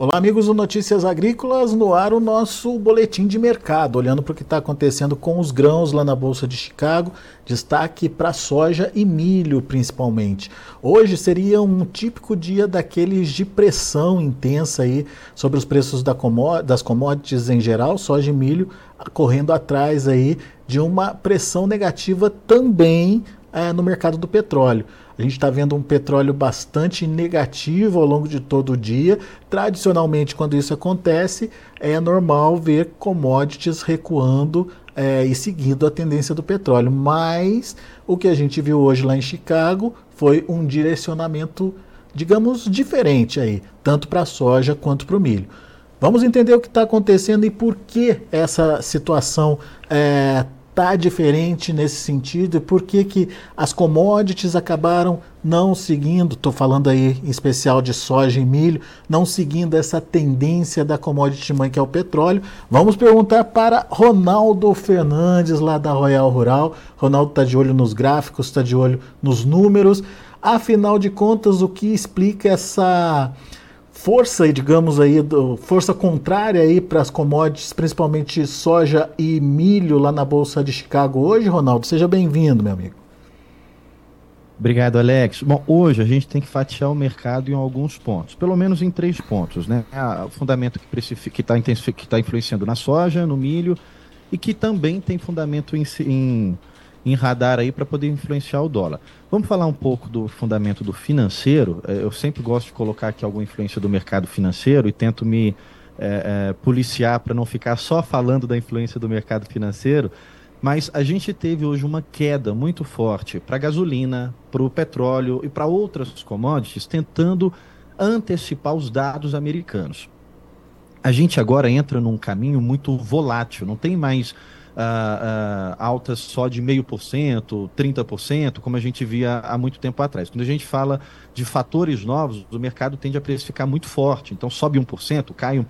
Olá, amigos do Notícias Agrícolas, no ar o nosso boletim de mercado, olhando para o que está acontecendo com os grãos lá na Bolsa de Chicago, destaque para soja e milho principalmente. Hoje seria um típico dia daqueles de pressão intensa aí sobre os preços das commodities em geral, soja e milho, correndo atrás aí de uma pressão negativa também é, no mercado do petróleo. A gente está vendo um petróleo bastante negativo ao longo de todo o dia. Tradicionalmente, quando isso acontece, é normal ver commodities recuando é, e seguindo a tendência do petróleo. Mas o que a gente viu hoje lá em Chicago foi um direcionamento, digamos, diferente aí, tanto para a soja quanto para o milho. Vamos entender o que está acontecendo e por que essa situação é, está diferente nesse sentido e por que, que as commodities acabaram não seguindo, estou falando aí em especial de soja e milho, não seguindo essa tendência da commodity mãe que é o petróleo. Vamos perguntar para Ronaldo Fernandes, lá da Royal Rural. Ronaldo está de olho nos gráficos, está de olho nos números. Afinal de contas, o que explica essa força, digamos aí, força contrária aí para as commodities, principalmente soja e milho lá na Bolsa de Chicago hoje, Ronaldo? Seja bem-vindo, meu amigo. Obrigado, Alex. Bom, hoje a gente tem que fatiar o mercado em alguns pontos, pelo menos em três pontos, né? O fundamento que está tá influenciando na soja, no milho, e que também tem fundamento em, em em radar aí para poder influenciar o dólar. Vamos falar um pouco do fundamento do financeiro. É, eu sempre gosto de colocar aqui alguma influência do mercado financeiro e tento me é, é, policiar para não ficar só falando da influência do mercado financeiro. Mas a gente teve hoje uma queda muito forte para a gasolina, para o petróleo e para outras commodities, tentando antecipar os dados americanos. A gente agora entra num caminho muito volátil, não tem mais uh, uh, altas só de meio por cento, 30%, como a gente via há muito tempo atrás. Quando a gente fala de fatores novos, o mercado tende a precificar muito forte. Então sobe 1%, cai 1%,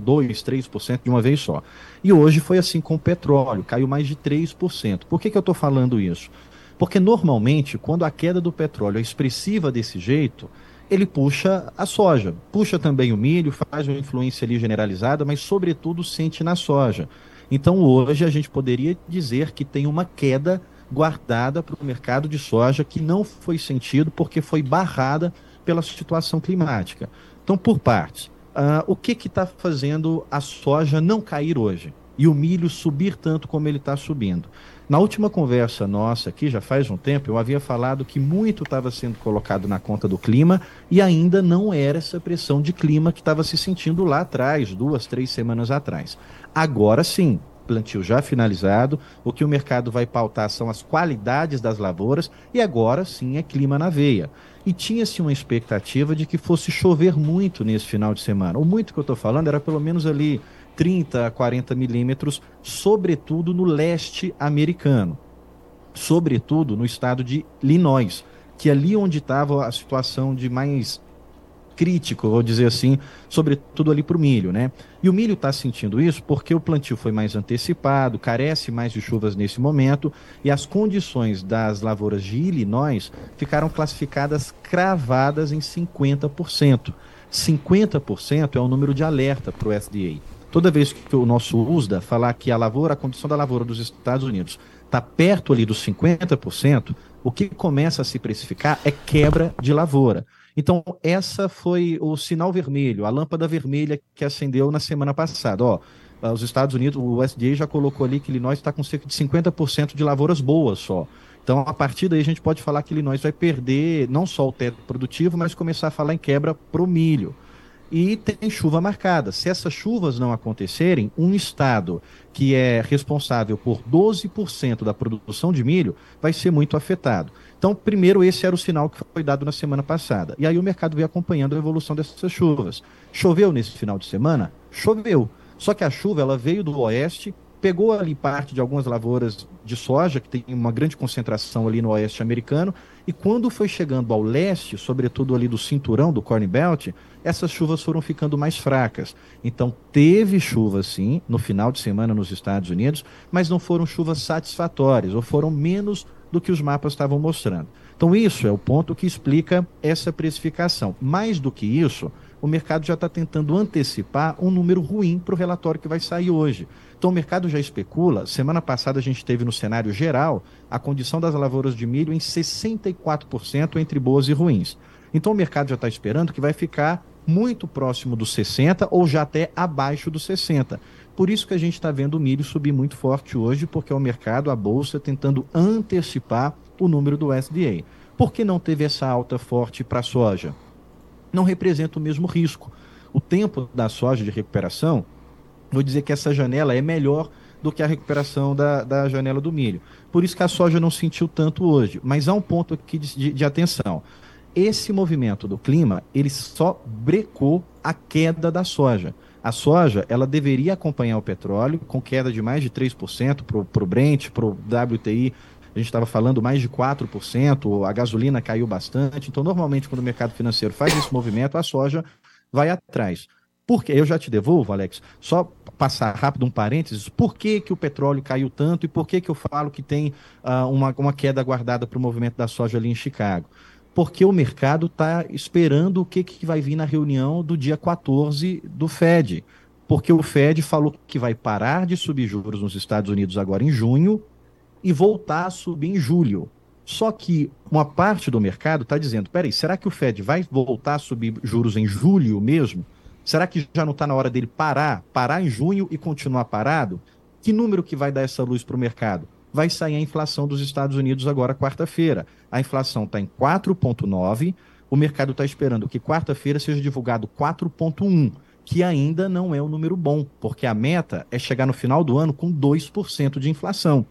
2%, 3% de uma vez só. E hoje foi assim com o petróleo, caiu mais de 3%. Por que, que eu estou falando isso? Porque normalmente, quando a queda do petróleo é expressiva desse jeito, ele puxa a soja, puxa também o milho, faz uma influência ali generalizada, mas sobretudo sente na soja. Então hoje a gente poderia dizer que tem uma queda guardada para o mercado de soja que não foi sentido porque foi barrada pela situação climática. Então, por partes, uh, o que está fazendo a soja não cair hoje e o milho subir tanto como ele está subindo? Na última conversa nossa aqui, já faz um tempo, eu havia falado que muito estava sendo colocado na conta do clima e ainda não era essa pressão de clima que estava se sentindo lá atrás, duas, três semanas atrás. Agora sim, plantio já finalizado, o que o mercado vai pautar são as qualidades das lavouras e agora sim é clima na veia. E tinha-se uma expectativa de que fosse chover muito nesse final de semana. O muito que eu estou falando era pelo menos ali 30 a 40 milímetros, sobretudo no leste americano, sobretudo no estado de Illinois, que é ali onde estava a situação de mais crítico, vou dizer assim, sobretudo ali para o milho, né? E o milho está sentindo isso porque o plantio foi mais antecipado, carece mais de chuvas nesse momento e as condições das lavouras de Illinois ficaram classificadas cravadas em 50%. 50% é o número de alerta para o SDA. Toda vez que o nosso USDA falar que a lavoura, a condição da lavoura dos Estados Unidos está perto ali dos 50%, o que começa a se precificar é quebra de lavoura. Então, essa foi o sinal vermelho, a lâmpada vermelha que acendeu na semana passada. Ó, os Estados Unidos, o USDA já colocou ali que Illinois está com cerca de 50% de lavouras boas só. Então, a partir daí, a gente pode falar que Illinois vai perder não só o teto produtivo, mas começar a falar em quebra para o milho e tem chuva marcada. Se essas chuvas não acontecerem, um estado que é responsável por 12% da produção de milho vai ser muito afetado. Então, primeiro, esse era o sinal que foi dado na semana passada. E aí o mercado veio acompanhando a evolução dessas chuvas. Choveu nesse final de semana? Choveu. Só que a chuva ela veio do oeste, pegou ali parte de algumas lavouras de soja, que tem uma grande concentração ali no oeste americano, e quando foi chegando ao leste, sobretudo ali do cinturão do Corn Belt, essas chuvas foram ficando mais fracas. Então, teve chuva sim no final de semana nos Estados Unidos, mas não foram chuvas satisfatórias, ou foram menos do que os mapas estavam mostrando. Então, isso é o ponto que explica essa precificação. Mais do que isso, o mercado já está tentando antecipar um número ruim para o relatório que vai sair hoje. Então o mercado já especula. Semana passada a gente teve no cenário geral a condição das lavouras de milho em 64% entre boas e ruins. Então o mercado já está esperando que vai ficar muito próximo dos 60 ou já até abaixo dos 60. Por isso que a gente está vendo o milho subir muito forte hoje, porque é o mercado, a bolsa, tentando antecipar o número do SDA. Por que não teve essa alta forte para a soja? Não representa o mesmo risco. O tempo da soja de recuperação, vou dizer que essa janela é melhor do que a recuperação da, da janela do milho. Por isso que a soja não sentiu tanto hoje. Mas há um ponto aqui de, de, de atenção. Esse movimento do clima, ele só brecou a queda da soja. A soja, ela deveria acompanhar o petróleo, com queda de mais de 3% para o Brent, para o WTI, a gente estava falando mais de 4%, a gasolina caiu bastante. Então, normalmente, quando o mercado financeiro faz esse movimento, a soja vai atrás. Por quê? Eu já te devolvo, Alex, só passar rápido um parênteses, por que, que o petróleo caiu tanto e por que, que eu falo que tem uh, uma, uma queda guardada para o movimento da soja ali em Chicago? Porque o mercado está esperando o que, que vai vir na reunião do dia 14 do Fed. Porque o Fed falou que vai parar de subir juros nos Estados Unidos agora em junho e voltar a subir em julho. Só que uma parte do mercado está dizendo: peraí, será que o Fed vai voltar a subir juros em julho mesmo? Será que já não está na hora dele parar, parar em junho e continuar parado? Que número que vai dar essa luz para o mercado? Vai sair a inflação dos Estados Unidos agora quarta-feira. A inflação está em 4,9. O mercado está esperando que quarta-feira seja divulgado 4,1, que ainda não é um número bom, porque a meta é chegar no final do ano com 2% de inflação.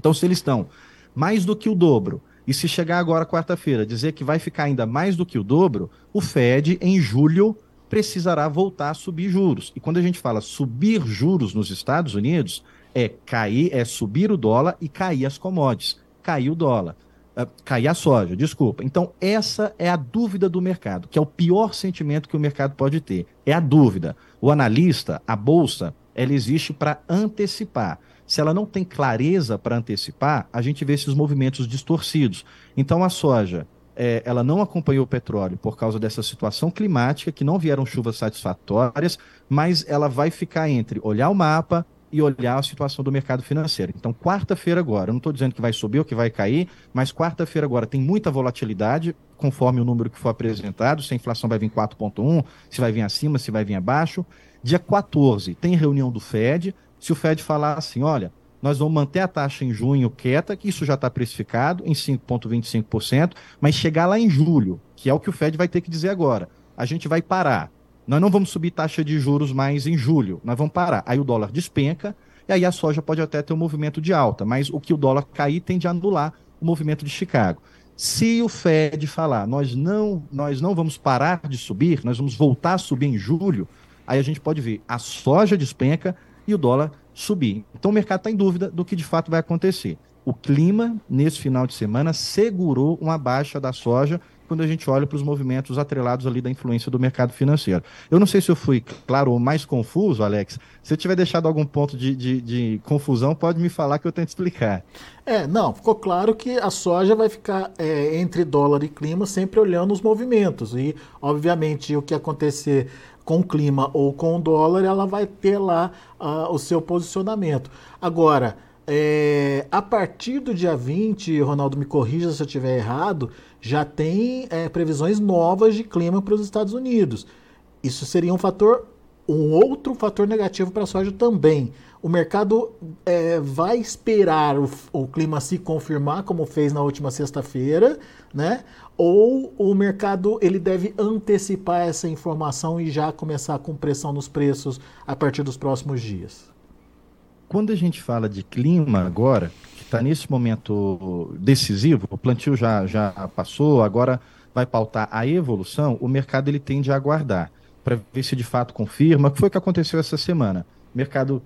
Então, se eles estão mais do que o dobro, e se chegar agora quarta-feira dizer que vai ficar ainda mais do que o dobro, o Fed, em julho, precisará voltar a subir juros. E quando a gente fala subir juros nos Estados Unidos, é cair, é subir o dólar e cair as commodities. Cair o dólar. Uh, cair a soja, desculpa. Então, essa é a dúvida do mercado, que é o pior sentimento que o mercado pode ter. É a dúvida. O analista, a bolsa, ela existe para antecipar se ela não tem clareza para antecipar, a gente vê esses movimentos distorcidos. Então a soja, é, ela não acompanhou o petróleo por causa dessa situação climática, que não vieram chuvas satisfatórias, mas ela vai ficar entre olhar o mapa e olhar a situação do mercado financeiro. Então, quarta-feira agora, eu não estou dizendo que vai subir ou que vai cair, mas quarta-feira agora tem muita volatilidade, conforme o número que for apresentado, se a inflação vai vir 4,1, se vai vir acima, se vai vir abaixo. Dia 14 tem reunião do Fed, se o Fed falar assim, olha, nós vamos manter a taxa em junho quieta, que isso já está precificado em 5,25%, mas chegar lá em julho, que é o que o Fed vai ter que dizer agora, a gente vai parar. Nós não vamos subir taxa de juros mais em julho, nós vamos parar. Aí o dólar despenca, e aí a soja pode até ter um movimento de alta, mas o que o dólar cair tende a anular o movimento de Chicago. Se o Fed falar, nós não, nós não vamos parar de subir, nós vamos voltar a subir em julho, aí a gente pode ver a soja despenca, e o dólar subir. Então o mercado está em dúvida do que de fato vai acontecer. O clima, nesse final de semana, segurou uma baixa da soja quando a gente olha para os movimentos atrelados ali da influência do mercado financeiro. Eu não sei se eu fui claro ou mais confuso, Alex. Se eu tiver deixado algum ponto de, de, de confusão, pode me falar que eu tento explicar. É, não, ficou claro que a soja vai ficar é, entre dólar e clima sempre olhando os movimentos. E, obviamente, o que acontecer com o clima ou com o dólar, ela vai ter lá uh, o seu posicionamento. Agora, é, a partir do dia 20, Ronaldo me corrija se eu estiver errado, já tem é, previsões novas de clima para os Estados Unidos. Isso seria um fator, um outro fator negativo para a soja também. O mercado é, vai esperar o, o, clima se confirmar, como fez na última sexta-feira, né? Ou o mercado ele deve antecipar essa informação e já começar com pressão nos preços a partir dos próximos dias? Quando a gente fala de clima agora, que está nesse momento decisivo, o plantio já, já passou, agora vai pautar a evolução, o mercado ele tende a aguardar para ver se de fato confirma. O que foi que aconteceu essa semana? O mercado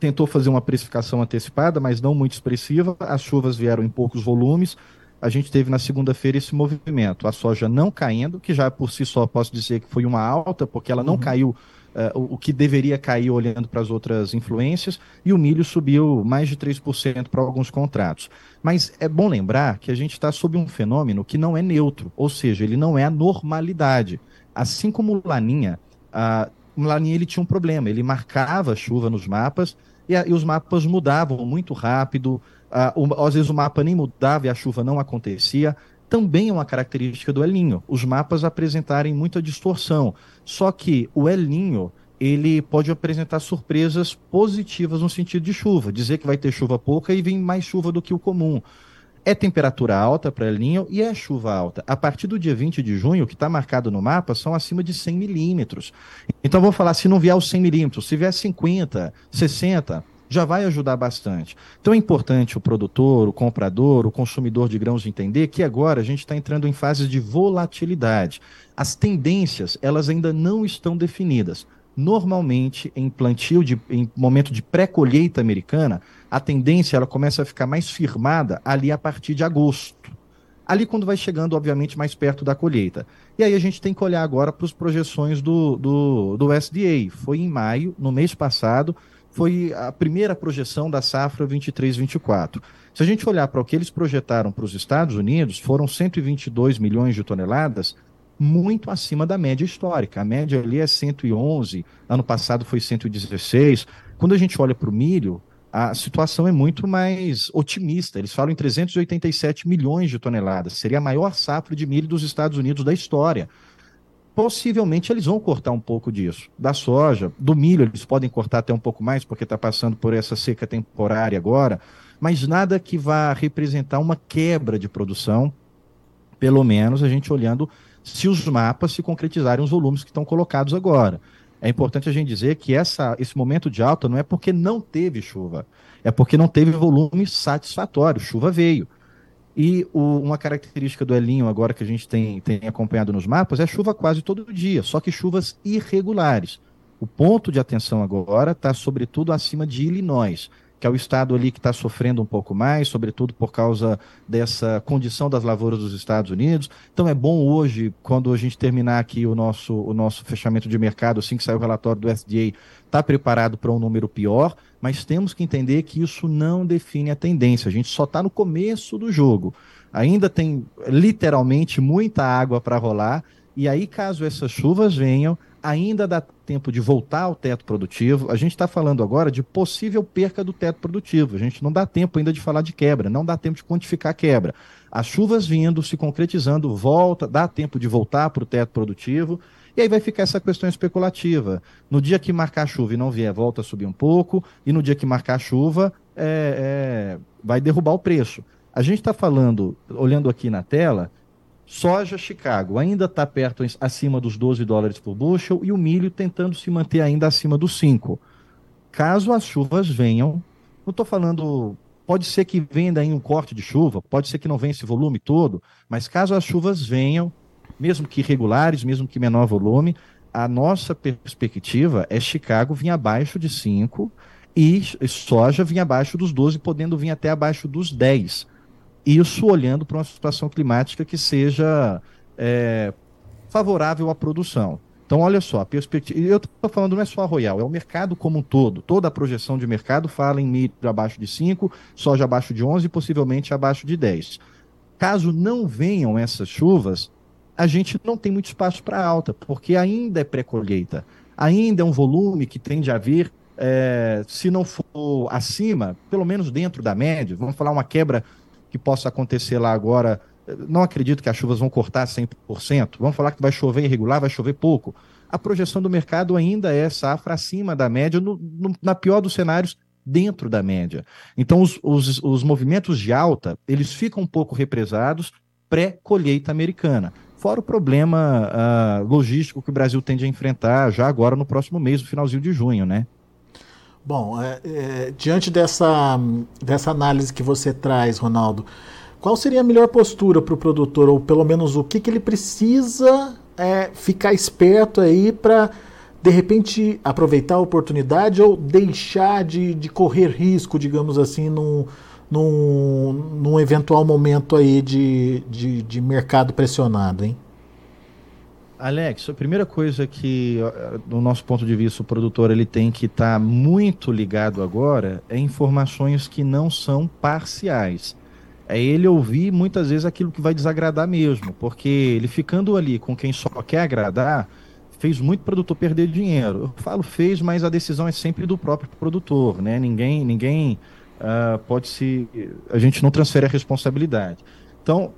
tentou fazer uma precificação antecipada, mas não muito expressiva. As chuvas vieram em poucos volumes. A gente teve na segunda-feira esse movimento. A soja não caindo, que já por si só posso dizer que foi uma alta, porque ela não uhum. caiu uh, o que deveria cair olhando para as outras influências, e o milho subiu mais de 3% para alguns contratos. Mas é bom lembrar que a gente está sob um fenômeno que não é neutro, ou seja, ele não é a normalidade. Assim como o Laninha, o Laninha ele tinha um problema, ele marcava chuva nos mapas e, a, e os mapas mudavam muito rápido, o, às vezes o mapa nem mudava e a chuva não acontecia. Também é uma característica do El Ninho, os mapas apresentarem muita distorção. Só que o El Ninho, ele pode apresentar surpresas positivas no sentido de chuva, dizer que vai ter chuva pouca e vir mais chuva do que o comum. É temperatura alta para El Ninho e é chuva alta. A partir do dia 20 de junho, que está marcado no mapa são acima de 100 milímetros. Então, vou falar, se não vier os 100 milímetros, se vier 50, 60, já vai ajudar bastante. Então é importante o produtor, o comprador, o consumidor de grãos entender que agora a gente está entrando em fases de volatilidade. As tendências, elas ainda não estão definidas. Normalmente, em plantio, de, em momento de pré-colheita americana, a tendência ela começa a ficar mais firmada ali a partir de agosto. Ali quando vai chegando, obviamente, mais perto da colheita. E aí a gente tem que olhar agora para as projeções do, do, do SDA. Foi em maio, no mês passado, foi a primeira projeção da safra 23-24. Se a gente olhar para o que eles projetaram para os Estados Unidos, foram 122 milhões de toneladas, muito acima da média histórica. A média ali é 111, ano passado foi 116. Quando a gente olha para o milho, a situação é muito mais otimista. Eles falam em 387 milhões de toneladas. Seria a maior safra de milho dos Estados Unidos da história possivelmente eles vão cortar um pouco disso. Da soja, do milho, eles podem cortar até um pouco mais, porque está passando por essa seca temporária agora, mas nada que vá representar uma quebra de produção, pelo menos a gente olhando se os mapas se concretizarem os volumes que estão colocados agora. É importante a gente dizer que essa, esse momento de alta não é porque não teve chuva, é porque não teve volume satisfatório, chuva veio. E o, uma característica do Elinho, agora que a gente tem, tem acompanhado nos mapas, é chuva quase todo dia, só que chuvas irregulares. O ponto de atenção agora está, sobretudo, acima de Illinois, que é o estado ali que está sofrendo um pouco mais, sobretudo por causa dessa condição das lavouras dos Estados Unidos. Então é bom hoje, quando a gente terminar aqui o nosso, o nosso fechamento de mercado, assim que sair o relatório do SDA, estar tá preparado para um número pior, mas temos que entender que isso não define a tendência. A gente só está no começo do jogo. Ainda tem literalmente muita água para rolar. E aí, caso essas chuvas venham, ainda dá tempo de voltar ao teto produtivo. A gente está falando agora de possível perca do teto produtivo. A gente não dá tempo ainda de falar de quebra, não dá tempo de quantificar a quebra. As chuvas vindo, se concretizando, volta, dá tempo de voltar para o teto produtivo. E aí vai ficar essa questão especulativa. No dia que marcar chuva e não vier, volta a subir um pouco, e no dia que marcar chuva, é, é, vai derrubar o preço. A gente está falando, olhando aqui na tela, Soja Chicago ainda está perto, acima dos 12 dólares por bushel e o milho tentando se manter ainda acima dos 5. Caso as chuvas venham, não estou falando, pode ser que venha daí um corte de chuva, pode ser que não venha esse volume todo, mas caso as chuvas venham, mesmo que irregulares, mesmo que menor volume, a nossa perspectiva é Chicago vir abaixo de 5 e soja vir abaixo dos 12, podendo vir até abaixo dos 10 isso olhando para uma situação climática que seja é, favorável à produção. Então, olha só, a perspectiva. Eu estou falando não é só a Royal, é o mercado como um todo. Toda a projeção de mercado fala em milho abaixo de 5, soja abaixo de 11 e possivelmente abaixo de 10. Caso não venham essas chuvas, a gente não tem muito espaço para alta, porque ainda é pré-colheita. Ainda é um volume que tende a vir, é, se não for acima, pelo menos dentro da média, vamos falar uma quebra que possa acontecer lá agora. Não acredito que as chuvas vão cortar 100%. Vamos falar que vai chover irregular, vai chover pouco. A projeção do mercado ainda é safra acima da média, no, no, na pior dos cenários, dentro da média. Então, os, os, os movimentos de alta, eles ficam um pouco represados pré-colheita americana. Fora o problema uh, logístico que o Brasil tende a enfrentar já agora no próximo mês, no finalzinho de junho, né? Bom, é, é, diante dessa, dessa análise que você traz, Ronaldo, qual seria a melhor postura para o produtor, ou pelo menos o que, que ele precisa é, ficar esperto aí para, de repente, aproveitar a oportunidade ou deixar de, de correr risco, digamos assim, num, num, num eventual momento aí de, de, de mercado pressionado, hein? Alex, a primeira coisa que, do nosso ponto de vista, o produtor ele tem que estar tá muito ligado agora é informações que não são parciais. é ele ouvir muitas vezes aquilo que vai desagradar mesmo, porque ele ficando ali com quem só quer agradar, fez muito produtor perder dinheiro. Eu falo fez, mas a decisão é sempre do próprio produtor, né? Ninguém, ninguém uh, pode se, a gente não transfere a responsabilidade. Então,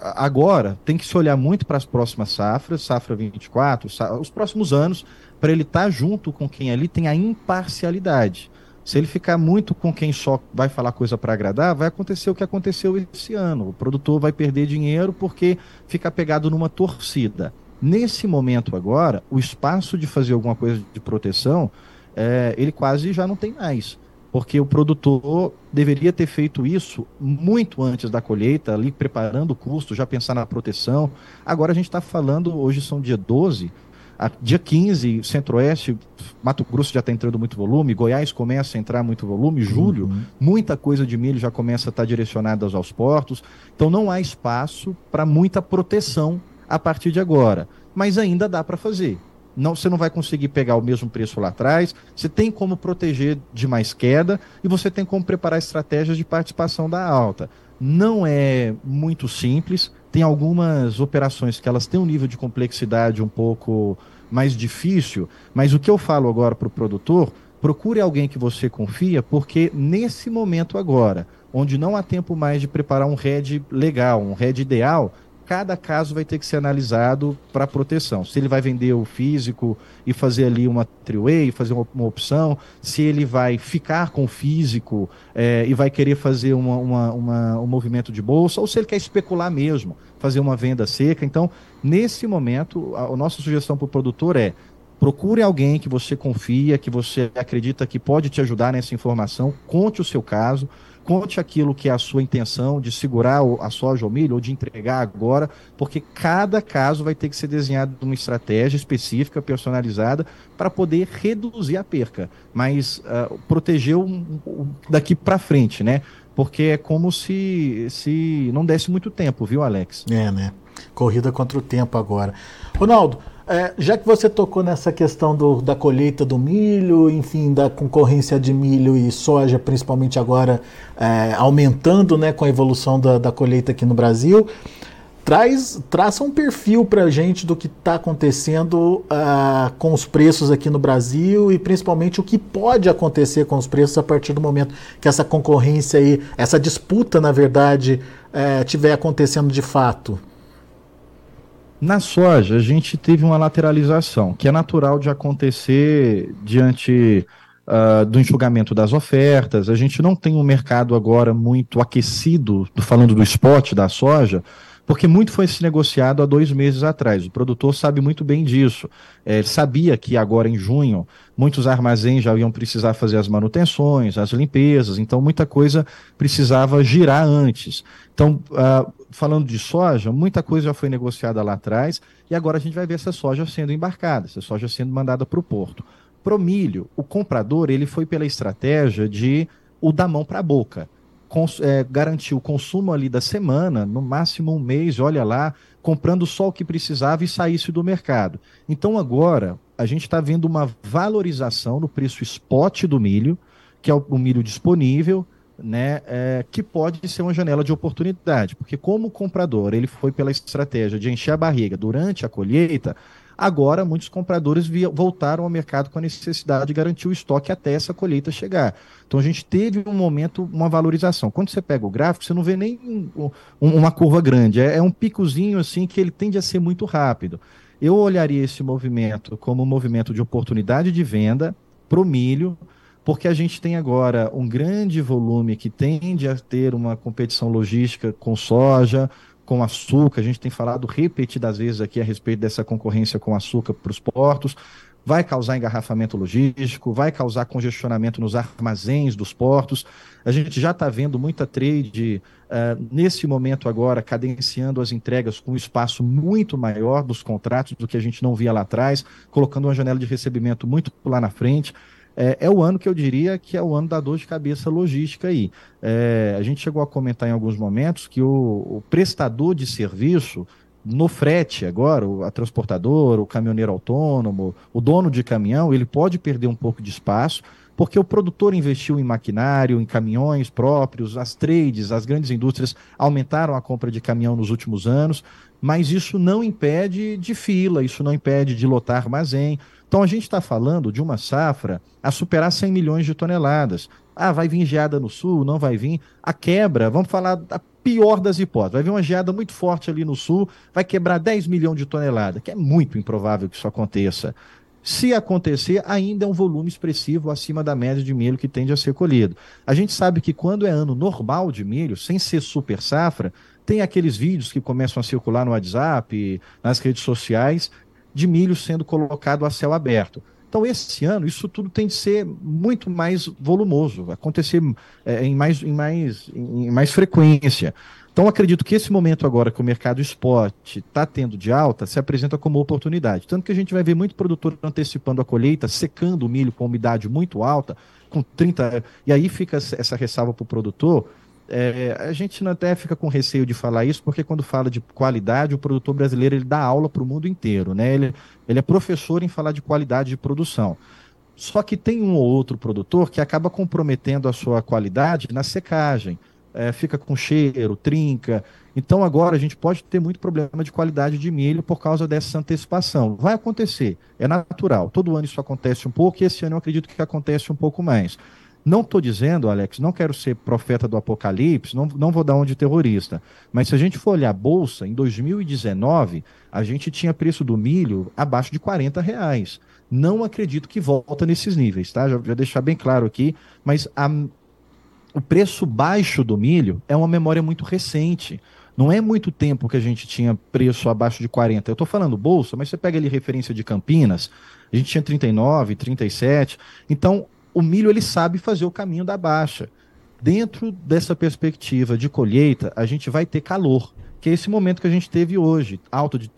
agora tem que se olhar muito para as próximas safras, safra 24, os próximos anos, para ele estar tá junto com quem ali tem a imparcialidade. Se ele ficar muito com quem só vai falar coisa para agradar, vai acontecer o que aconteceu esse ano. O produtor vai perder dinheiro porque fica pegado numa torcida. Nesse momento agora, o espaço de fazer alguma coisa de proteção, é, ele quase já não tem mais. Porque o produtor deveria ter feito isso muito antes da colheita, ali preparando o custo, já pensar na proteção. Agora a gente está falando, hoje são dia 12, a, dia 15, Centro-Oeste, Mato Grosso já está entrando muito volume, Goiás começa a entrar muito volume, julho, uhum. muita coisa de milho já começa a estar tá direcionada aos portos. Então não há espaço para muita proteção a partir de agora. Mas ainda dá para fazer. Não, você não vai conseguir pegar o mesmo preço lá atrás, você tem como proteger de mais queda e você tem como preparar estratégias de participação da alta. Não é muito simples, tem algumas operações que elas têm um nível de complexidade um pouco mais difícil, mas o que eu falo agora para o produtor, procure alguém que você confia, porque nesse momento agora, onde não há tempo mais de preparar um RED legal, um RED ideal, cada caso vai ter que ser analisado para proteção. Se ele vai vender o físico e fazer ali uma three-way, fazer uma, uma, opção, se ele vai ficar com o físico é, e vai querer fazer uma, uma, uma, um movimento de bolsa, ou se ele quer especular mesmo, fazer uma venda seca. Então, nesse momento, a, a nossa sugestão para o produtor é procure alguém que você confia, que você acredita que pode te ajudar nessa informação, conte o seu caso, conte aquilo que é a sua intenção de segurar a soja ou milho ou de entregar agora, porque cada caso vai ter que ser desenhado uma estratégia específica, personalizada, para poder reduzir a perca, mas uh, proteger um, um, daqui para frente, né? Porque é como se, se não desse muito tempo, viu, Alex? É, né? Corrida contra o tempo agora. Ronaldo, é, já que você tocou nessa questão do, da colheita do milho, enfim, da concorrência de milho e soja, principalmente agora é, aumentando né, com a evolução da, da colheita aqui no Brasil, traz, traça um perfil para a gente do que está acontecendo uh, com os preços aqui no Brasil e principalmente o que pode acontecer com os preços a partir do momento que essa concorrência aí, essa disputa, na verdade, estiver é, acontecendo de fato. Na soja, a gente teve uma lateralização, que é natural de acontecer diante uh, do enxugamento das ofertas. A gente não tem um mercado agora muito aquecido, falando do spot da soja, porque muito foi se negociado há dois meses atrás. O produtor sabe muito bem disso. É, sabia que agora em junho muitos armazéns já iam precisar fazer as manutenções, as limpezas, então muita coisa precisava girar antes. Então, uh, falando de soja, muita coisa já foi negociada lá atrás e agora a gente vai ver essa soja sendo embarcada, essa soja sendo mandada para o porto. Pro milho, o comprador ele foi pela estratégia de o da mão para a boca é, garantir o consumo ali da semana, no máximo um mês, olha lá, comprando só o que precisava e saísse do mercado. Então agora a gente está vendo uma valorização no preço spot do milho, que é o, o milho disponível, né, é, que pode ser uma janela de oportunidade, porque como o comprador ele foi pela estratégia de encher a barriga durante a colheita, Agora, muitos compradores voltaram ao mercado com a necessidade de garantir o estoque até essa colheita chegar. Então, a gente teve um momento, uma valorização. Quando você pega o gráfico, você não vê nem um, uma curva grande, é, é um picozinho assim que ele tende a ser muito rápido. Eu olharia esse movimento como um movimento de oportunidade de venda para o milho, porque a gente tem agora um grande volume que tende a ter uma competição logística com soja, com açúcar, a gente tem falado repetidas vezes aqui a respeito dessa concorrência com açúcar para os portos, vai causar engarrafamento logístico, vai causar congestionamento nos armazéns dos portos. A gente já está vendo muita trade uh, nesse momento agora, cadenciando as entregas com um espaço muito maior dos contratos do que a gente não via lá atrás, colocando uma janela de recebimento muito lá na frente é, é, o ano que eu diria que é o ano da dor de cabeça logística aí. É, a gente chegou a comentar em alguns momentos que o, o prestador de serviço no frete agora, o a transportador, o caminhoneiro autônomo, o dono de caminhão, ele pode perder um pouco de espaço, porque o produtor investiu em maquinário, em caminhões próprios, as trades, as grandes indústrias aumentaram a compra de caminhão nos últimos anos, mas isso não impede de fila, isso não impede de lotar armazém. Então a gente está falando de uma safra a superar 100 milhões de toneladas. Ah, vai vir geada no sul? Não vai vir. A quebra, vamos falar da pior das hipóteses. Vai vir uma geada muito forte ali no sul, vai quebrar 10 milhões de toneladas, que é muito improvável que isso aconteça. Se acontecer, ainda é um volume expressivo acima da média de milho que tende a ser colhido. A gente sabe que quando é ano normal de milho, sem ser super safra, tem aqueles vídeos que começam a circular no WhatsApp, nas redes sociais, de milho sendo colocado a céu aberto. Então, esse ano, isso tudo tem de ser muito mais volumoso, acontecer é, em, mais, em, mais, em mais frequência. Então, acredito que esse momento agora que o mercado spot está tendo de alta se apresenta como oportunidade. Tanto que a gente vai ver muito produtor antecipando a colheita, secando o milho com umidade muito alta, com 30. E aí fica essa ressalva para o produtor é, a gente até fica com receio de falar isso, porque quando fala de qualidade, o produtor brasileiro ele dá aula para o mundo inteiro, né? Ele, ele é professor em falar de qualidade de produção. Só que tem um ou outro produtor que acaba comprometendo a sua qualidade na secagem. É, fica com cheiro, trinca. Então agora a gente pode ter muito problema de qualidade de milho por causa dessa antecipação. Vai acontecer, é natural. Todo ano isso acontece um pouco e esse ano eu acredito que acontece um pouco mais. Não estou dizendo, Alex, não quero ser profeta do apocalipse, não, não vou dar onde terrorista. Mas se a gente for olhar a bolsa, em 2019, a gente tinha preço do milho abaixo de 40 reais. Não acredito que volta nesses níveis, tá? Já, já deixar bem claro aqui, mas a, o preço baixo do milho é uma memória muito recente. Não é muito tempo que a gente tinha preço abaixo de 40. Eu estou falando bolsa, mas você pega ali referência de Campinas, a gente tinha 39, 37. Então, o milho ele sabe fazer o caminho da baixa. Dentro dessa perspectiva de colheita, a gente vai ter calor, que é esse momento que a gente teve hoje, alto de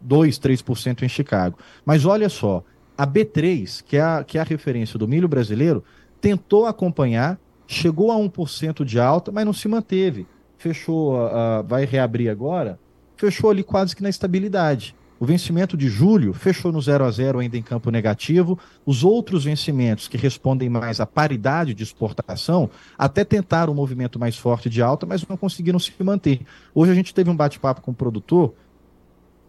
2, 3% em Chicago. Mas olha só, a B3, que é a, que é a referência do milho brasileiro, tentou acompanhar, chegou a 1% de alta, mas não se manteve. Fechou, uh, vai reabrir agora, fechou ali quase que na estabilidade. O vencimento de julho fechou no 0 a 0 ainda em campo negativo. Os outros vencimentos que respondem mais à paridade de exportação até tentaram um movimento mais forte de alta, mas não conseguiram se manter. Hoje a gente teve um bate-papo com o produtor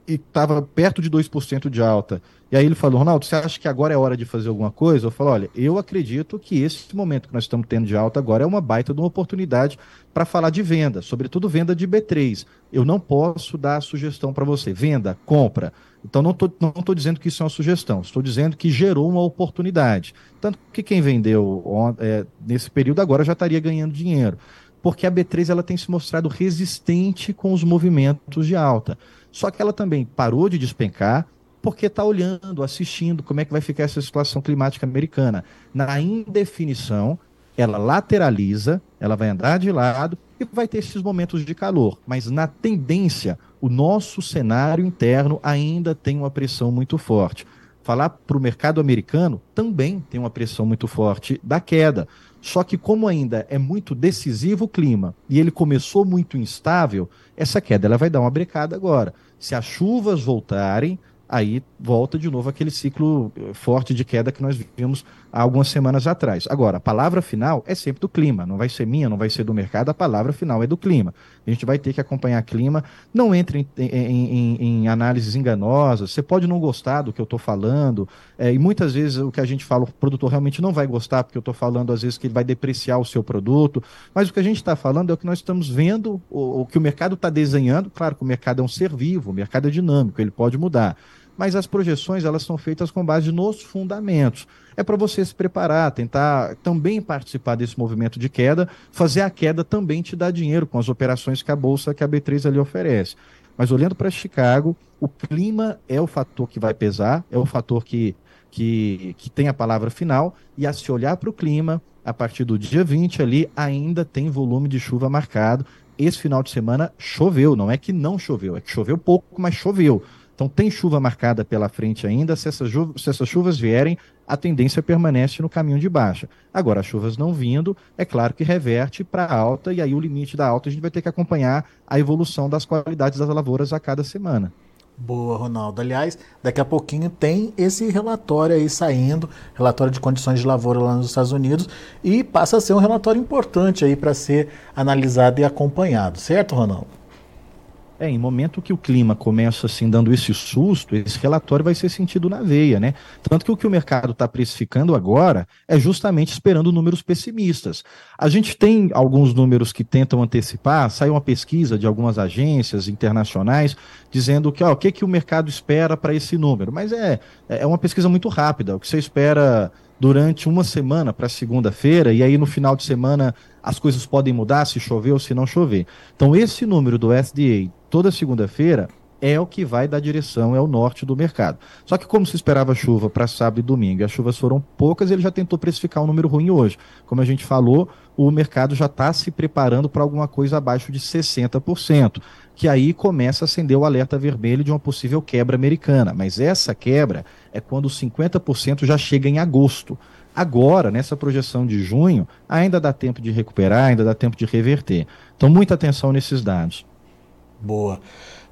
e estava perto de 2% de alta. E aí ele falou, Ronaldo, você acha que agora é hora de fazer alguma coisa? Eu falo, olha, eu acredito que esse momento que nós estamos tendo de alta agora é uma baita de uma oportunidade para falar de venda, sobretudo venda de B3. Eu não posso dar sugestão para você. Venda, compra. Então não estou não tô dizendo que isso é uma sugestão, estou dizendo que gerou uma oportunidade. Tanto que quem vendeu é, nesse período agora já estaria ganhando dinheiro. Porque a B3 ela tem se mostrado resistente com os movimentos de alta. Só que ela também parou de despencar, porque está olhando, assistindo como é que vai ficar essa situação climática americana. Na indefinição, ela lateraliza, ela vai andar de lado e vai ter esses momentos de calor. Mas na tendência, o nosso cenário interno ainda tem uma pressão muito forte. Falar para o mercado americano também tem uma pressão muito forte da queda. Só que, como ainda é muito decisivo o clima e ele começou muito instável, essa queda ela vai dar uma brecada agora. Se as chuvas voltarem, aí volta de novo aquele ciclo eh, forte de queda que nós vimos há algumas semanas atrás. Agora, a palavra final é sempre do clima, não vai ser minha, não vai ser do mercado, a palavra final é do clima. A gente vai ter que acompanhar clima, não entre em, em, em, em análises enganosas, você pode não gostar do que eu estou falando, é, e muitas vezes o que a gente fala, o produtor realmente não vai gostar, porque eu estou falando às vezes que ele vai depreciar o seu produto, mas o que a gente está falando é o que nós estamos vendo, o, o que o mercado está desenhando, claro que o mercado é um ser vivo, o mercado é dinâmico, ele pode mudar. Mas as projeções elas são feitas com base nos fundamentos. É para você se preparar, tentar também participar desse movimento de queda, fazer a queda também te dá dinheiro com as operações que a bolsa, que a B3 ali oferece. Mas olhando para Chicago, o clima é o fator que vai pesar, é o fator que, que, que tem a palavra final, e a se olhar para o clima, a partir do dia 20 ali, ainda tem volume de chuva marcado. Esse final de semana choveu, não é que não choveu, é que choveu pouco, mas choveu. Então tem chuva marcada pela frente ainda. Se essas, se essas chuvas vierem, a tendência permanece no caminho de baixa. Agora, as chuvas não vindo, é claro que reverte para alta, e aí o limite da alta a gente vai ter que acompanhar a evolução das qualidades das lavouras a cada semana. Boa, Ronaldo. Aliás, daqui a pouquinho tem esse relatório aí saindo, relatório de condições de lavoura lá nos Estados Unidos, e passa a ser um relatório importante aí para ser analisado e acompanhado, certo, Ronaldo? É, em momento que o clima começa assim dando esse susto, esse relatório vai ser sentido na veia, né? Tanto que o que o mercado está precificando agora é justamente esperando números pessimistas. A gente tem alguns números que tentam antecipar, saiu uma pesquisa de algumas agências internacionais dizendo que ó, o que, que o mercado espera para esse número, mas é, é uma pesquisa muito rápida, o que você espera durante uma semana para segunda-feira, e aí no final de semana as coisas podem mudar se chover ou se não chover. Então, esse número do SDA toda segunda-feira é o que vai dar direção, é o norte do mercado. Só que como se esperava chuva para sábado e domingo as chuvas foram poucas, ele já tentou precificar um número ruim hoje. Como a gente falou, o mercado já está se preparando para alguma coisa abaixo de 60%, que aí começa a acender o alerta vermelho de uma possível quebra americana. Mas essa quebra é quando os 50% já chega em agosto. Agora, nessa projeção de junho, ainda dá tempo de recuperar, ainda dá tempo de reverter. Então, muita atenção nesses dados. Boa.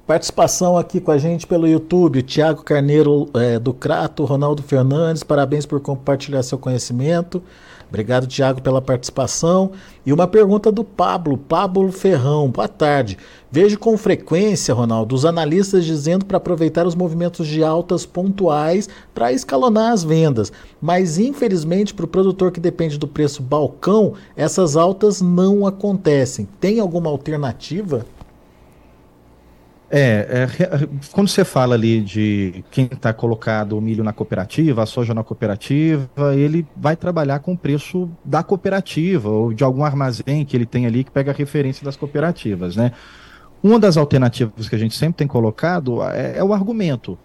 Participação aqui com a gente pelo YouTube, Tiago Carneiro é, do Crato, Ronaldo Fernandes, parabéns por compartilhar seu conhecimento. Obrigado, Tiago, pela participação. E uma pergunta do Pablo, Pablo Ferrão. Boa tarde. Vejo com frequência, Ronaldo, os analistas dizendo para aproveitar os movimentos de altas pontuais para escalonar as vendas. Mas, infelizmente, para o produtor que depende do preço balcão, essas altas não acontecem. Tem alguma alternativa? É, é, quando você fala ali de quem está colocado o milho na cooperativa, a soja na cooperativa, ele vai trabalhar com o preço da cooperativa ou de algum armazém que ele tem ali que pega a referência das cooperativas, né? Uma das alternativas que a gente sempre tem colocado é, é o argumento.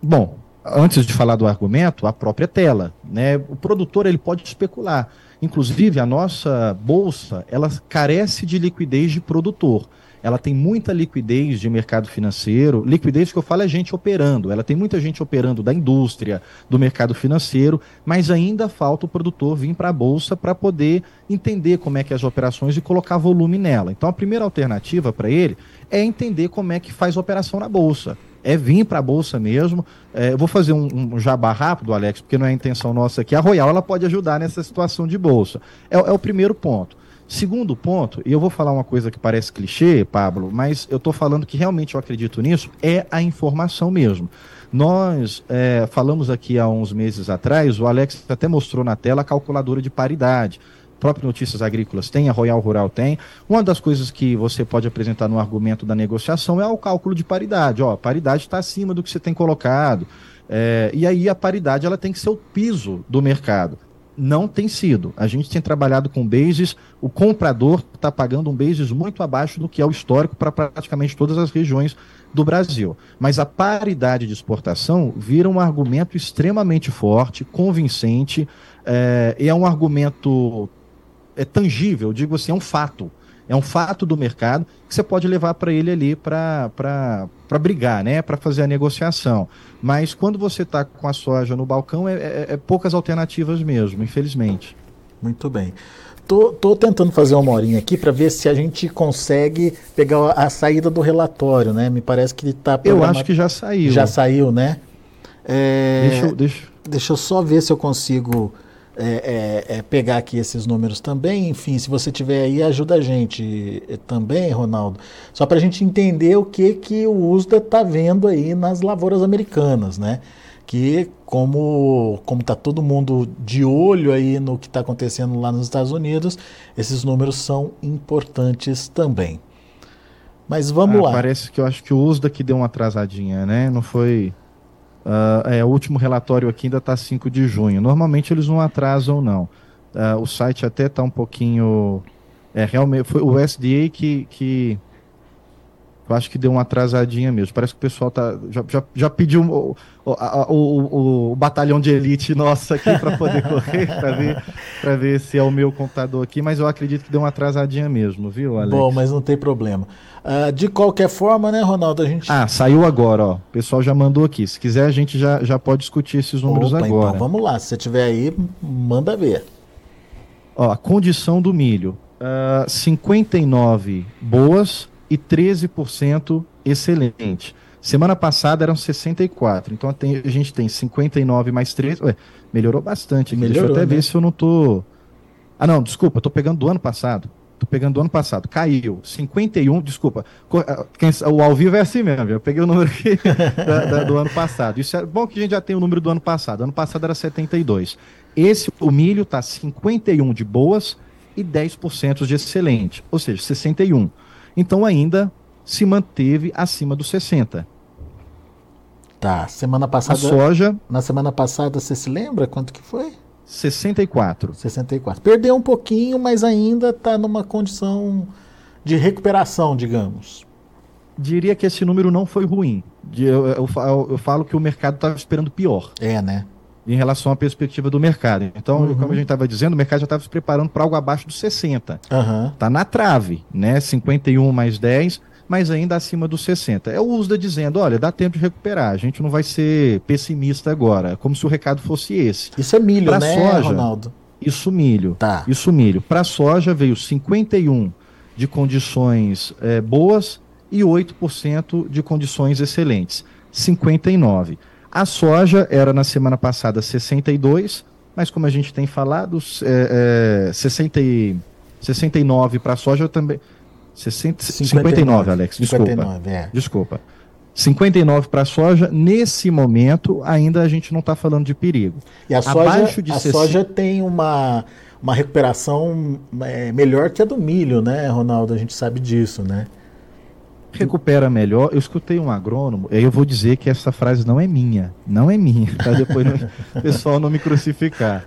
Bom, antes de falar do argumento, a própria tela, né? O produtor ele pode especular. Inclusive a nossa bolsa, ela carece de liquidez de produtor ela tem muita liquidez de mercado financeiro. Liquidez que eu falo é gente operando. Ela tem muita gente operando da indústria, do mercado financeiro, mas ainda falta o produtor vir para a bolsa para poder entender como é que é as operações e colocar volume nela. Então a primeira alternativa para ele é entender como é que faz operação na bolsa é vir para a bolsa mesmo. É, eu vou fazer um, um, jabá rápido, Alex, porque não é a intenção nossa aqui. A Royal ela pode ajudar nessa situação de bolsa. É, é o primeiro ponto. Segundo ponto, e eu vou falar uma coisa que parece clichê, Pablo, mas eu estou falando que realmente eu acredito nisso, é a informação mesmo. Nós é, falamos aqui há uns meses atrás, o Alex até mostrou na tela a calculadora de paridade. A própria Notícias Agrícolas tem, a Royal Rural tem. Uma das coisas que você pode apresentar no argumento da negociação é o cálculo de paridade. Ó, a paridade está acima do que você tem colocado. É, e aí a paridade ela tem que ser o piso do mercado não tem sido. A gente tem trabalhado com bases, o comprador está pagando um bases muito abaixo do que é o histórico para praticamente todas as regiões do Brasil. Mas a paridade de exportação vira um argumento extremamente forte, convincente, é, e é um argumento é tangível, digo assim, é um fato. É um fato do mercado que você pode levar para ele ali para brigar, né? para fazer a negociação. Mas quando você está com a soja no balcão, é, é, é, poucas alternativas mesmo, infelizmente. Muito bem. Tô, tô tentando fazer uma horinha aqui para ver se a gente consegue pegar a saída do relatório, né? Me parece que está. Eu acho que já saiu. Já saiu, né? É... Deixa, deixa... deixa eu só ver se eu consigo é, é, é, pegar aqui esses números também. Enfim, se você tiver aí, ajuda a gente eh, também, Ronaldo. Só para a gente entender o que, que o USDA está vendo aí nas lavouras americanas, né? Que como como está todo mundo de olho aí no que está acontecendo lá nos Estados Unidos, esses números são importantes também. Mas vamos ah, lá. Parece que eu acho que o USDA que deu uma atrasadinha, né? Não foi Uh, é, o último relatório aqui ainda está 5 de junho. Normalmente eles não atrasam, não. Uh, o site até está um pouquinho. É, realmente, foi o SDA que, que eu acho que deu uma atrasadinha mesmo. Parece que o pessoal tá, já, já, já pediu o, o, o, batalhão de elite nosso aqui para poder correr, para ver, ver se é o meu computador aqui, mas eu acredito que deu uma atrasadinha mesmo, viu, Alex? Bom, mas não tem problema. Uh, de qualquer forma, né, Ronaldo, a gente. Ah, saiu agora, ó. O pessoal já mandou aqui. Se quiser, a gente já, já pode discutir esses números Opa, agora. Então, vamos lá. Se você tiver aí, manda ver. Ó, a condição do milho. Uh, ah, 59 boas e 13% excelente. Semana passada eram 64. Então a gente tem 59 mais 3. Ué, melhorou bastante. Melhorou, Deixa eu até né? ver se eu não tô. Ah, não, desculpa, eu tô pegando do ano passado. Tô pegando do ano passado. Caiu. 51, desculpa. Ah, o ao vivo é assim mesmo. Eu peguei o número aqui da, da, do ano passado. Isso é bom que a gente já tem o número do ano passado. Ano passado era 72. Esse, o milho tá 51 de boas e 10% de excelente. Ou seja, 61. Então ainda se manteve acima dos 60. Tá, semana passada. A soja. Na semana passada, você se lembra quanto que foi? 64. 64. Perdeu um pouquinho, mas ainda está numa condição de recuperação, digamos. Diria que esse número não foi ruim. Eu, eu, eu, eu falo que o mercado estava esperando pior. É, né? Em relação à perspectiva do mercado. Então, uhum. como a gente estava dizendo, o mercado já estava se preparando para algo abaixo dos 60. Está uhum. na trave, né? 51 mais 10 mas ainda acima dos 60. É o USDA dizendo, olha, dá tempo de recuperar, a gente não vai ser pessimista agora, como se o recado fosse esse. Isso é milho, pra né, soja, Ronaldo? Isso milho. Tá. Isso milho. Para soja veio 51 de condições é, boas e 8% de condições excelentes. 59. A soja era na semana passada 62, mas como a gente tem falado, é, é, 60 e, 69 para a soja também. 60, 59, 59, Alex, desculpa. 59, é. Desculpa. 59 para a soja, nesse momento ainda a gente não está falando de perigo. E a soja, de a 60... soja tem uma, uma recuperação é, melhor que a do milho, né, Ronaldo? A gente sabe disso, né? Recupera melhor. Eu escutei um agrônomo, aí eu vou dizer que essa frase não é minha. Não é minha, para depois o pessoal não me crucificar.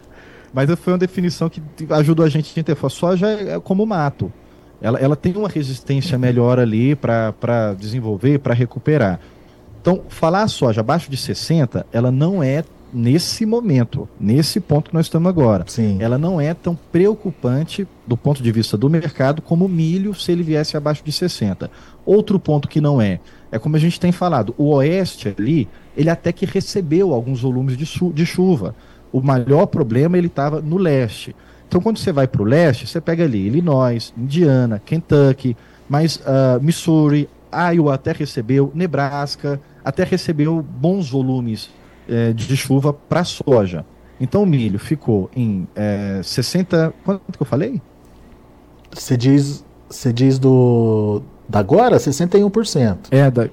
Mas foi uma definição que ajudou a gente a entender. A soja é como mato ela, ela tem uma resistência melhor ali para desenvolver, para recuperar. Então, falar soja abaixo de 60, ela não é nesse momento, nesse ponto que nós estamos agora. Sim. Ela não é tão preocupante do ponto de vista do mercado como o milho se ele viesse abaixo de 60. Outro ponto que não é, é como a gente tem falado, o oeste ali, ele até que recebeu alguns volumes de, de chuva. O maior problema ele estava no leste. Então, quando você vai para o leste, você pega ali Illinois, Indiana, Kentucky, mas uh, Missouri, Iowa até recebeu, Nebraska até recebeu bons volumes eh, de chuva para soja. Então, o milho ficou em eh, 60. Quanto que eu falei? Você diz, você diz do. Da agora? 61%. É, da,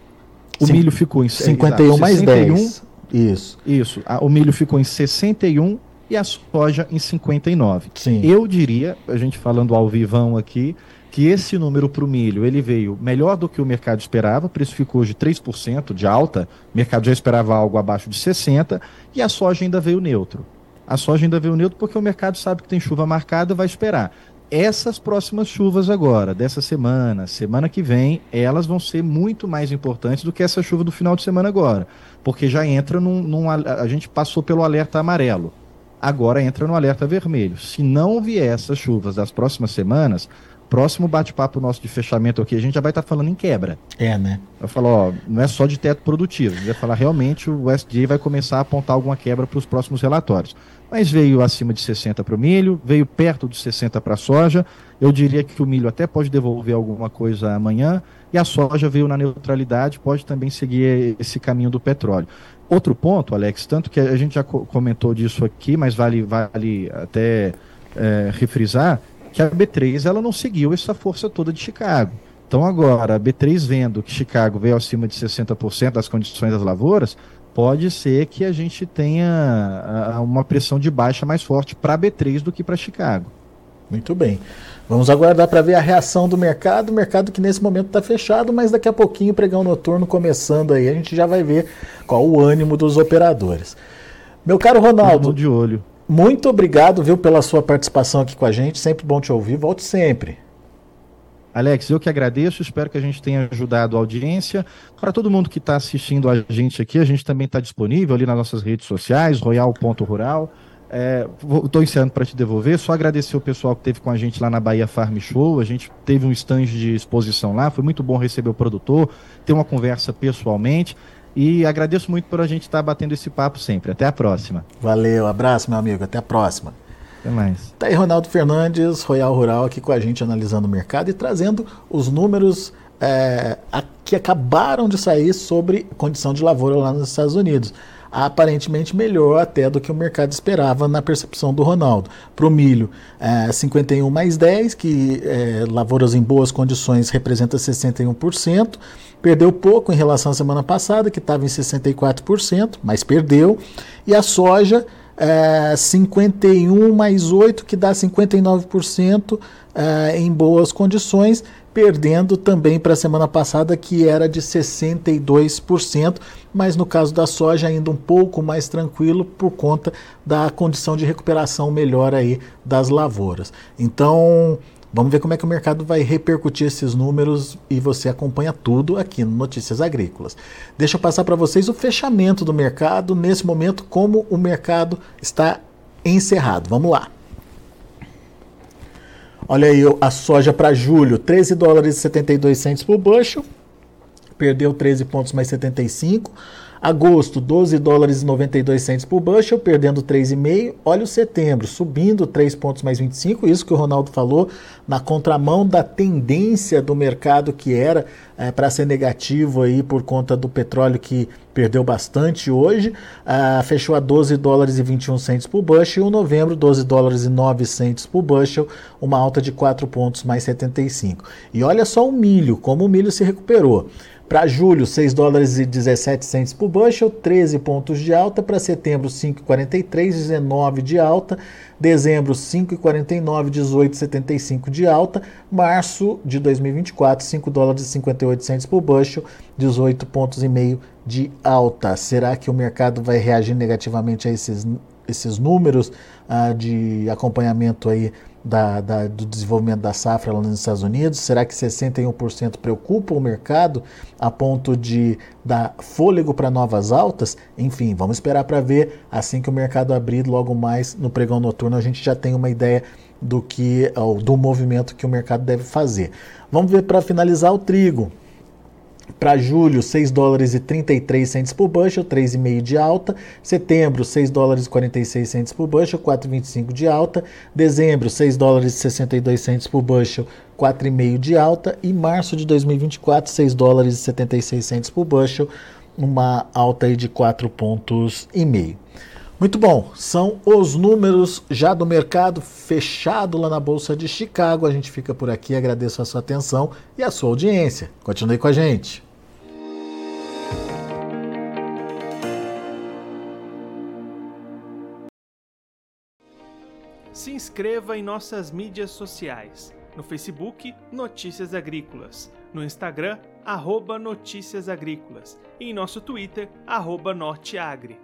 o Cin milho ficou em 51 exato, mais 61, 10. Isso. Isso. o milho ficou em 61 e a soja em 59. Sim. Eu diria, a gente falando ao vivão aqui, que esse número para o milho ele veio melhor do que o mercado esperava, precificou hoje 3% de alta, o mercado já esperava algo abaixo de 60%, e a soja ainda veio neutro. A soja ainda veio neutro porque o mercado sabe que tem chuva marcada, vai esperar. Essas próximas chuvas agora, dessa semana, semana que vem, elas vão ser muito mais importantes do que essa chuva do final de semana agora. Porque já entra num. num a gente passou pelo alerta amarelo agora entra no alerta vermelho. Se não vier essas chuvas das próximas semanas, próximo bate-papo nosso de fechamento aqui, a gente já vai estar tá falando em quebra. É, né? Eu falo, ó, não é só de teto produtivo, a gente vai falar realmente o SDA vai começar a apontar alguma quebra para os próximos relatórios. Mas veio acima de 60 para o milho, veio perto de 60 para a soja. Eu diria que o milho até pode devolver alguma coisa amanhã, e a soja veio na neutralidade, pode também seguir esse caminho do petróleo. Outro ponto, Alex, tanto que a gente já comentou disso aqui, mas vale, vale até é, refrisar, que a B3 ela não seguiu essa força toda de Chicago. Então agora, a B3 vendo que Chicago veio acima de 60% das condições das lavouras, pode ser que a gente tenha uma pressão de baixa mais forte para a B3 do que para Chicago. Muito bem. Vamos aguardar para ver a reação do mercado. O mercado que nesse momento está fechado, mas daqui a pouquinho o pregão noturno começando aí, a gente já vai ver qual o ânimo dos operadores. Meu caro Ronaldo, de olho. Muito obrigado, viu, pela sua participação aqui com a gente. Sempre bom te ouvir. Volte sempre. Alex, eu que agradeço, espero que a gente tenha ajudado a audiência. Para todo mundo que está assistindo a gente aqui, a gente também está disponível ali nas nossas redes sociais, royal.rural. Estou é, encerrando para te devolver. Só agradecer o pessoal que teve com a gente lá na Bahia Farm Show. A gente teve um stand de exposição lá. Foi muito bom receber o produtor, ter uma conversa pessoalmente. E agradeço muito por a gente estar tá batendo esse papo sempre. Até a próxima. Valeu, abraço, meu amigo. Até a próxima. Até mais. Tá aí Ronaldo Fernandes, Royal Rural, aqui com a gente analisando o mercado e trazendo os números é, a, que acabaram de sair sobre condição de lavoura lá nos Estados Unidos. Aparentemente melhor até do que o mercado esperava na percepção do Ronaldo. Para o milho, é, 51 mais 10, que é, lavouras em boas condições representa 61%. Perdeu pouco em relação à semana passada, que estava em 64%, mas perdeu. E a soja, é, 51 mais 8, que dá 59% é, em boas condições perdendo também para a semana passada, que era de 62%, mas no caso da soja ainda um pouco mais tranquilo por conta da condição de recuperação melhor aí das lavouras. Então, vamos ver como é que o mercado vai repercutir esses números e você acompanha tudo aqui no Notícias Agrícolas. Deixa eu passar para vocês o fechamento do mercado nesse momento, como o mercado está encerrado. Vamos lá. Olha aí a soja para julho, 13 dólares e 72 centos por bushel, perdeu 13 pontos mais 75. Agosto, 12 dólares e 92 centos por bushel, perdendo 3,5. Olha o setembro, subindo 3 pontos mais 25. Isso que o Ronaldo falou, na contramão da tendência do mercado que era é, para ser negativo aí por conta do petróleo que perdeu bastante hoje. Uh, fechou a 12 dólares e 21 centos por bushel. E o novembro, 12 dólares e 9 centos por bushel, uma alta de 4 pontos mais 75. E olha só o milho, como o milho se recuperou. Para julho, 6 dólares e 17 centos por bushel, 13 pontos de alta. Para setembro, 5,43, 19 de alta. Dezembro, 5,49, 18,75 de alta. Março de 2024, 5 dólares e 58 centos por bushel, 18 pontos e meio de alta. Será que o mercado vai reagir negativamente a esses, esses números ah, de acompanhamento aí da, da, do desenvolvimento da safra lá nos Estados Unidos? Será que 61% preocupa o mercado a ponto de dar fôlego para novas altas? Enfim, vamos esperar para ver. Assim que o mercado abrir, logo mais no pregão noturno, a gente já tem uma ideia do que do movimento que o mercado deve fazer. Vamos ver para finalizar o trigo. Para julho, 6 dólares e 33 centes por bushel, 3,5 de alta. Setembro, 6 dólares e 46 centes por bushel, 4,25 de alta. Dezembro, 6 dólares e 62 centes por bushel, 4,5 de alta. E março de 2024, 6 dólares e 76 centes por bushel, uma alta aí de 4 pontos e meio. Muito bom, são os números já do mercado fechado lá na Bolsa de Chicago. A gente fica por aqui, agradeço a sua atenção e a sua audiência. Continue com a gente. Se inscreva em nossas mídias sociais. No Facebook, Notícias Agrícolas. No Instagram, arroba Notícias Agrícolas. E em nosso Twitter, arroba Norteagri.